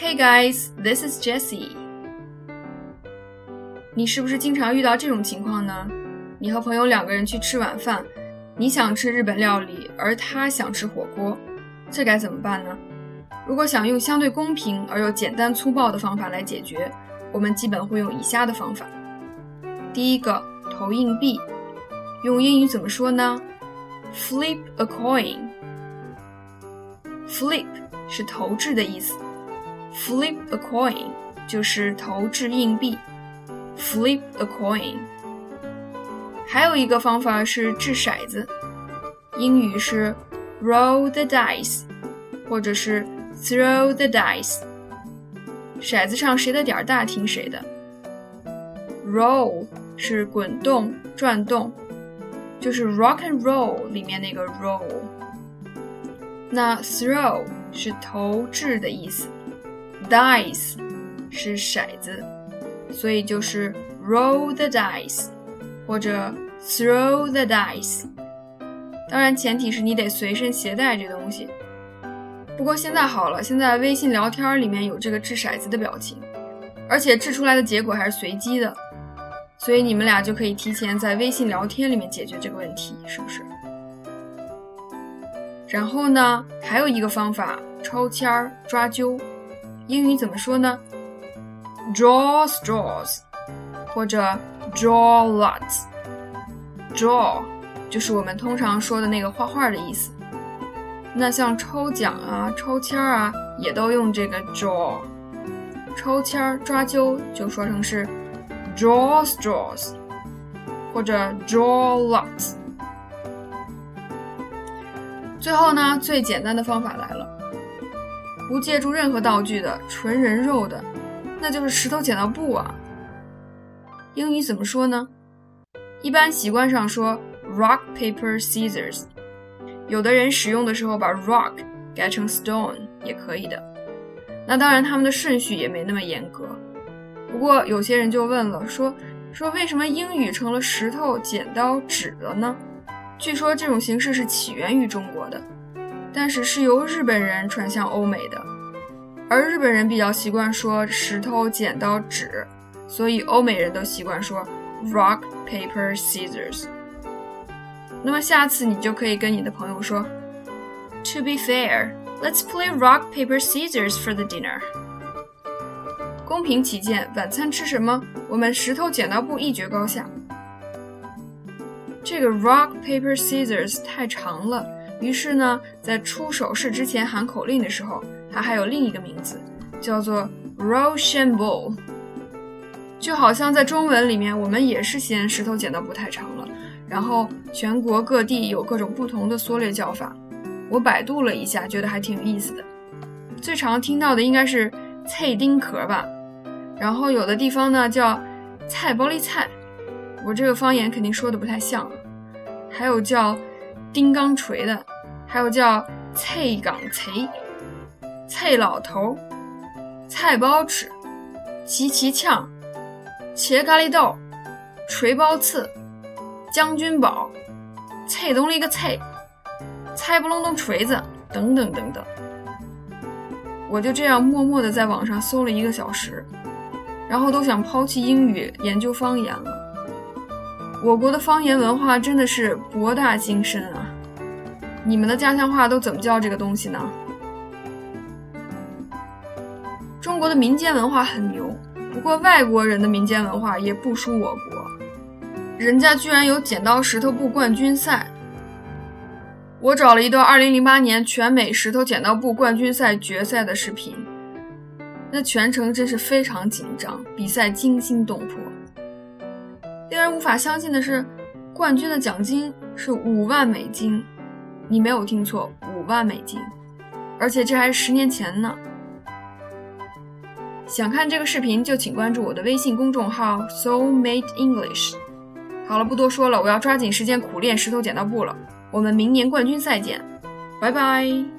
Hey guys, this is Jessie。你是不是经常遇到这种情况呢？你和朋友两个人去吃晚饭，你想吃日本料理，而他想吃火锅，这该怎么办呢？如果想用相对公平而又简单粗暴的方法来解决，我们基本会用以下的方法。第一个，投硬币，用英语怎么说呢？Flip a coin。Flip 是投掷的意思。Flip a coin 就是投掷硬币，Flip a coin。还有一个方法是掷骰子，英语是 roll the dice，或者是 throw the dice。骰子上谁的点儿大听谁的。Roll 是滚动、转动，就是 rock and roll 里面那个 roll。那 throw 是投掷的意思。Dice 是骰子，所以就是 roll the dice 或者 throw the dice。当然，前提是你得随身携带这东西。不过现在好了，现在微信聊天里面有这个掷骰子的表情，而且掷出来的结果还是随机的，所以你们俩就可以提前在微信聊天里面解决这个问题，是不是？然后呢，还有一个方法，抽签儿抓阄。英语怎么说呢？Draw straws，或者 draw lots。Draw 就是我们通常说的那个画画的意思。那像抽奖啊、抽签儿啊，也都用这个 draw。抽签儿抓阄就说成是 draw straws，或者 draw lots。最后呢，最简单的方法来了。不借助任何道具的纯人肉的，那就是石头剪刀布啊。英语怎么说呢？一般习惯上说 rock paper scissors，有的人使用的时候把 rock 改成 stone 也可以的。那当然，他们的顺序也没那么严格。不过有些人就问了，说说为什么英语成了石头剪刀纸了呢？据说这种形式是起源于中国的。但是是由日本人传向欧美的，而日本人比较习惯说石头剪刀纸，所以欧美人都习惯说 rock paper scissors。那么下次你就可以跟你的朋友说，To be fair, let's play rock paper scissors for the dinner。公平起见，晚餐吃什么？我们石头剪刀布一决高下。这个 rock paper scissors 太长了。于是呢，在出手势之前喊口令的时候，它还有另一个名字，叫做 rochambou。就好像在中文里面，我们也是嫌石头剪刀布太长了，然后全国各地有各种不同的缩略叫法。我百度了一下，觉得还挺有意思的。最常听到的应该是菜丁壳吧，然后有的地方呢叫菜包里菜，我这个方言肯定说的不太像，还有叫。钉钢锤的，还有叫菜岗锤、菜老头、菜包尺、齐齐呛、茄咖喱豆、锤包刺、将军宝、菜东里个菜、菜不隆咚锤子等等等等。我就这样默默的在网上搜了一个小时，然后都想抛弃英语研究方言了。我国的方言文化真的是博大精深啊！你们的家乡话都怎么叫这个东西呢？中国的民间文化很牛，不过外国人的民间文化也不输我国，人家居然有剪刀石头布冠军赛。我找了一段2008年全美石头剪刀布冠军赛决赛的视频，那全程真是非常紧张，比赛惊心动魄。令人无法相信的是，冠军的奖金是五万美金。你没有听错，五万美金，而且这还是十年前呢。想看这个视频，就请关注我的微信公众号 Soul Made English。好了，不多说了，我要抓紧时间苦练石头剪刀布了。我们明年冠军赛见，拜拜。